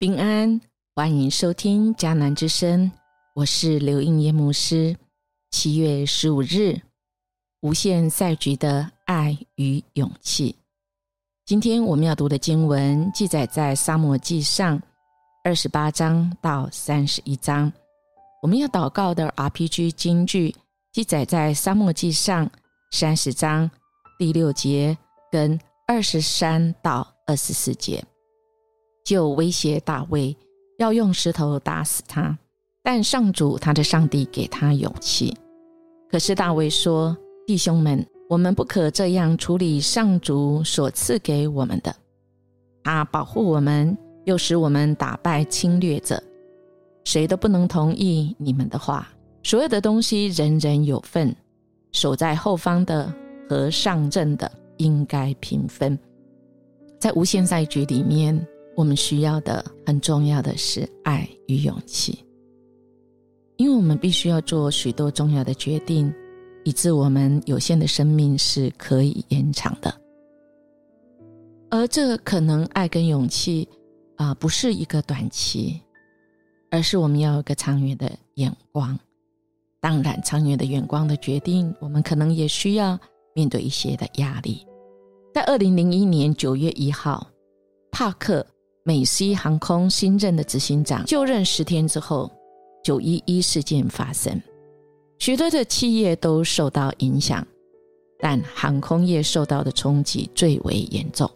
平安，欢迎收听迦南之声，我是刘应耶牧师。七月十五日，无限赛局的爱与勇气。今天我们要读的经文记载在沙漠记上二十八章到三十一章。我们要祷告的 RPG 经句记载在沙漠记上三十章第六节跟二十三到二十四节。就威胁大卫要用石头打死他，但上主他的上帝给他勇气。可是大卫说：“弟兄们，我们不可这样处理上主所赐给我们的。他保护我们，又使我们打败侵略者。谁都不能同意你们的话。所有的东西人人有份，守在后方的和上阵的应该平分。在无限赛局里面。”我们需要的很重要的是爱与勇气，因为我们必须要做许多重要的决定，以致我们有限的生命是可以延长的。而这可能爱跟勇气啊，不是一个短期，而是我们要有个长远的眼光。当然，长远的眼光的决定，我们可能也需要面对一些的压力。在二零零一年九月一号，帕克。美西航空新任的执行长就任十天之后，九一一事件发生，许多的企业都受到影响，但航空业受到的冲击最为严重。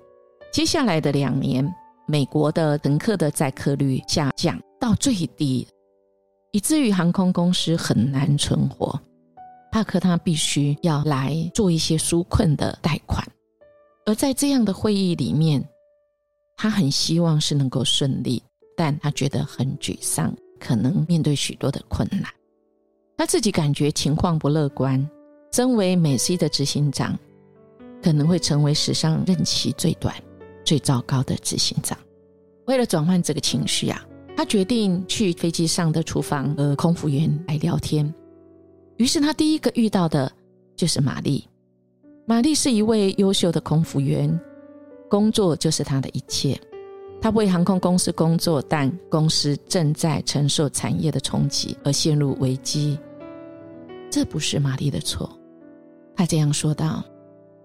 接下来的两年，美国的乘客的载客率下降到最低，以至于航空公司很难存活。帕克他必须要来做一些纾困的贷款，而在这样的会议里面。他很希望是能够顺利，但他觉得很沮丧，可能面对许多的困难。他自己感觉情况不乐观。身为美西的执行长，可能会成为史上任期最短、最糟糕的执行长。为了转换这个情绪啊，他决定去飞机上的厨房和空服员来聊天。于是他第一个遇到的就是玛丽。玛丽是一位优秀的空服员。工作就是他的一切。他为航空公司工作，但公司正在承受产业的冲击而陷入危机。这不是玛丽的错。他这样说道：“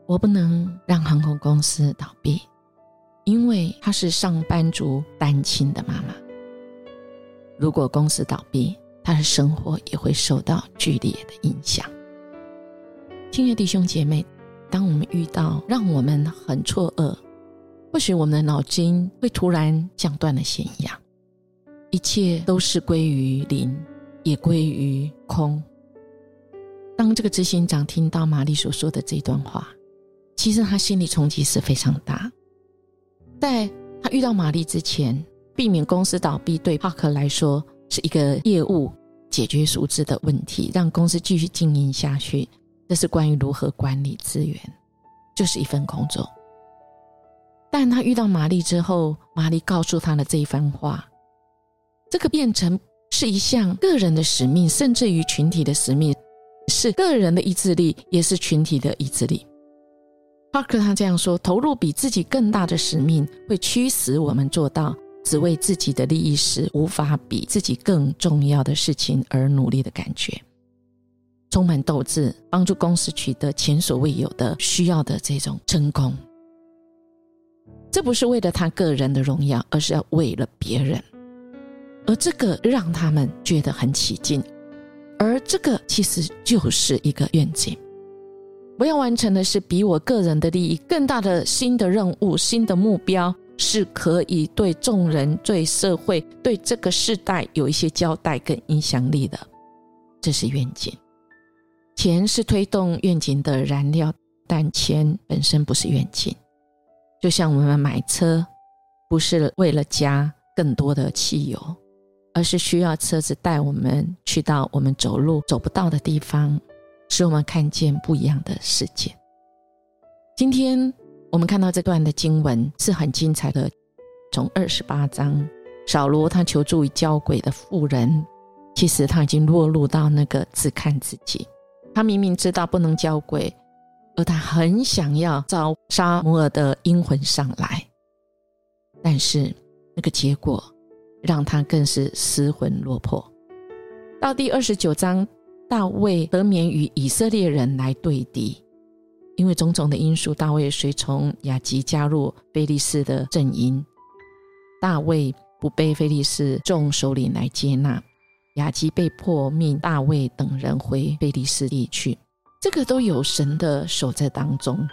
我不能让航空公司倒闭，因为她是上班族单亲的妈妈。如果公司倒闭，她的生活也会受到剧烈的影响。”亲爱的弟兄姐妹，当我们遇到让我们很错愕，或许我们的脑筋会突然像断了线一样，一切都是归于零，也归于空。当这个执行长听到玛丽所说的这段话，其实他心理冲击是非常大。在他遇到玛丽之前，避免公司倒闭对帕克来说是一个业务解决熟知的问题，让公司继续经营下去，这是关于如何管理资源，就是一份工作。但他遇到玛丽之后，玛丽告诉他的这一番话，这个变成是一项个人的使命，甚至于群体的使命，是个人的意志力，也是群体的意志力。帕克他这样说：，投入比自己更大的使命，会驱使我们做到只为自己的利益时，无法比自己更重要的事情而努力的感觉，充满斗志，帮助公司取得前所未有的需要的这种成功。这不是为了他个人的荣耀，而是要为了别人，而这个让他们觉得很起劲，而这个其实就是一个愿景。我要完成的是比我个人的利益更大的新的任务、新的目标，是可以对众人、对社会、对这个时代有一些交代跟影响力的。这是愿景。钱是推动愿景的燃料，但钱本身不是愿景。就像我们买车，不是为了加更多的汽油，而是需要车子带我们去到我们走路走不到的地方，使我们看见不一样的世界。今天我们看到这段的经文是很精彩的，从二十八章，扫罗他求助于交鬼的妇人，其实他已经落入到那个只看自己，他明明知道不能交鬼。而他很想要招沙摩尔的阴魂上来，但是那个结果让他更是失魂落魄。到第二十九章，大卫得免与以色列人来对敌，因为种种的因素，大卫随从雅吉加入菲利士的阵营。大卫不被菲利士众首领来接纳，雅吉被迫命大卫等人回菲利士地去。这个都有神的手在当中。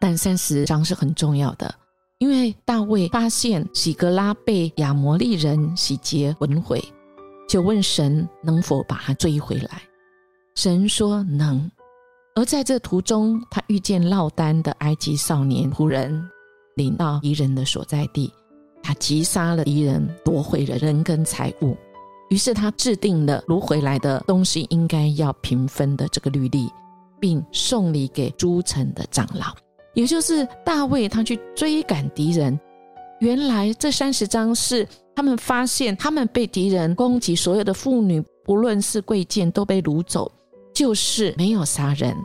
但三十章是很重要的，因为大卫发现喜格拉被亚摩利人洗劫焚毁，就问神能否把他追回来。神说能。而在这途中，他遇见落单的埃及少年仆人，领到敌人的所在地，他击杀了敌人，夺回了人跟财物。于是他制定了掳回来的东西应该要平分的这个律例，并送礼给诸城的长老。也就是大卫，他去追赶敌人。原来这三十章是他们发现，他们被敌人攻击，所有的妇女，不论是贵贱，都被掳走，就是没有杀人。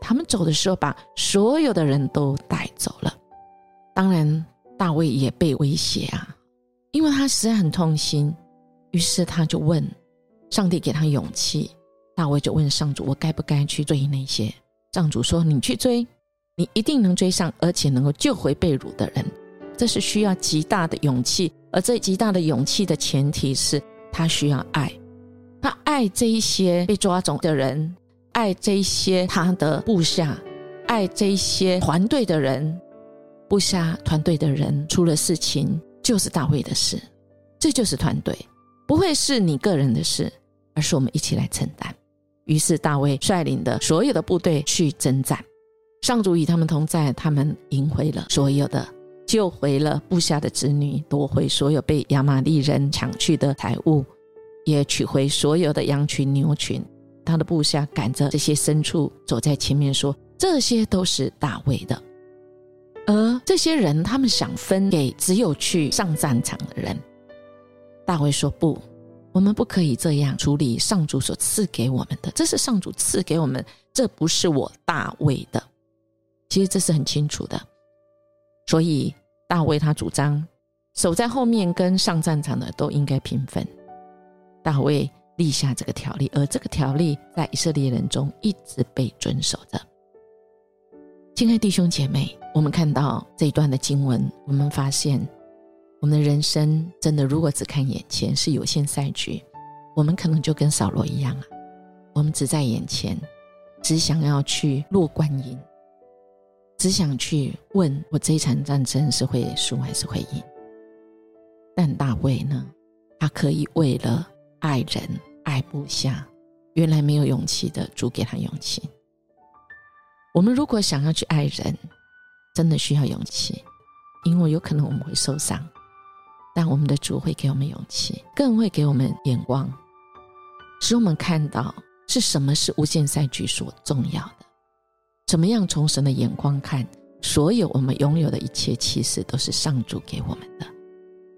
他们走的时候，把所有的人都带走了。当然，大卫也被威胁啊，因为他实在很痛心。于是他就问上帝，给他勇气。大卫就问上主：“我该不该去追那些？”上主说：“你去追。”你一定能追上，而且能够救回被掳的人，这是需要极大的勇气。而这极大的勇气的前提是他需要爱，他爱这一些被抓走的人，爱这一些他的部下，爱这一些团队的人。部下团队的人出了事情，就是大卫的事，这就是团队，不会是你个人的事，而是我们一起来承担。于是大卫率领的所有的部队去征战。上主与他们同在，他们赢回了所有的，救回了部下的子女，夺回所有被亚玛利人抢去的财物，也取回所有的羊群牛群。他的部下赶着这些牲畜走在前面，说：“这些都是大卫的。”而这些人，他们想分给只有去上战场的人。大卫说：“不，我们不可以这样处理上主所赐给我们的，这是上主赐给我们，这不是我大卫的。”其实这是很清楚的，所以大卫他主张守在后面跟上战场的都应该平分。大卫立下这个条例，而这个条例在以色列人中一直被遵守着。亲爱弟兄姐妹，我们看到这一段的经文，我们发现我们的人生真的如果只看眼前是有限赛局，我们可能就跟扫罗一样啊，我们只在眼前，只想要去落观音。只想去问我这一场战争是会输还是会赢？但大卫呢？他可以为了爱人、爱部下，原来没有勇气的主给他勇气。我们如果想要去爱人，真的需要勇气，因为有可能我们会受伤，但我们的主会给我们勇气，更会给我们眼光，使我们看到是什么是无限赛局所重要的。怎么样从神的眼光看，所有我们拥有的一切，其实都是上主给我们的。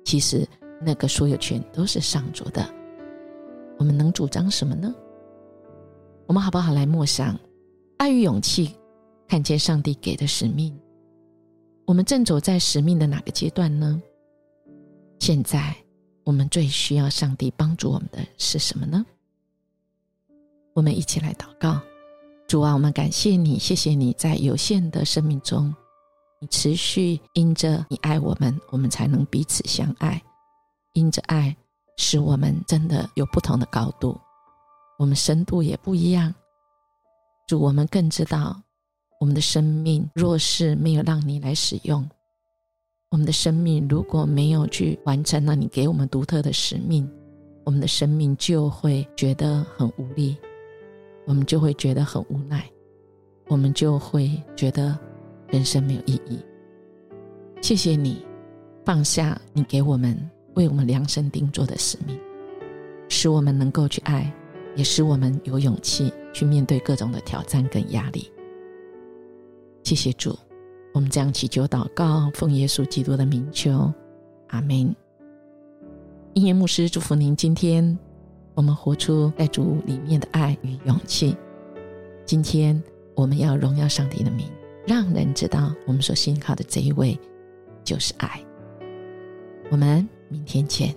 其实那个所有权都是上主的。我们能主张什么呢？我们好不好来默想，爱与勇气，看见上帝给的使命。我们正走在使命的哪个阶段呢？现在我们最需要上帝帮助我们的是什么呢？我们一起来祷告。主啊，我们感谢你，谢谢你在有限的生命中，你持续因着你爱我们，我们才能彼此相爱。因着爱，使我们真的有不同的高度，我们深度也不一样。主，我们更知道，我们的生命若是没有让你来使用，我们的生命如果没有去完成那你给我们独特的使命，我们的生命就会觉得很无力。我们就会觉得很无奈，我们就会觉得人生没有意义。谢谢你放下你给我们为我们量身定做的使命，使我们能够去爱，也使我们有勇气去面对各种的挑战跟压力。谢谢主，我们这样祈求祷告，奉耶稣基督的名求，阿门。音乐牧师祝福您今天。我们活出在主里面的爱与勇气。今天我们要荣耀上帝的名，让人知道我们所信靠的这一位就是爱。我们明天见。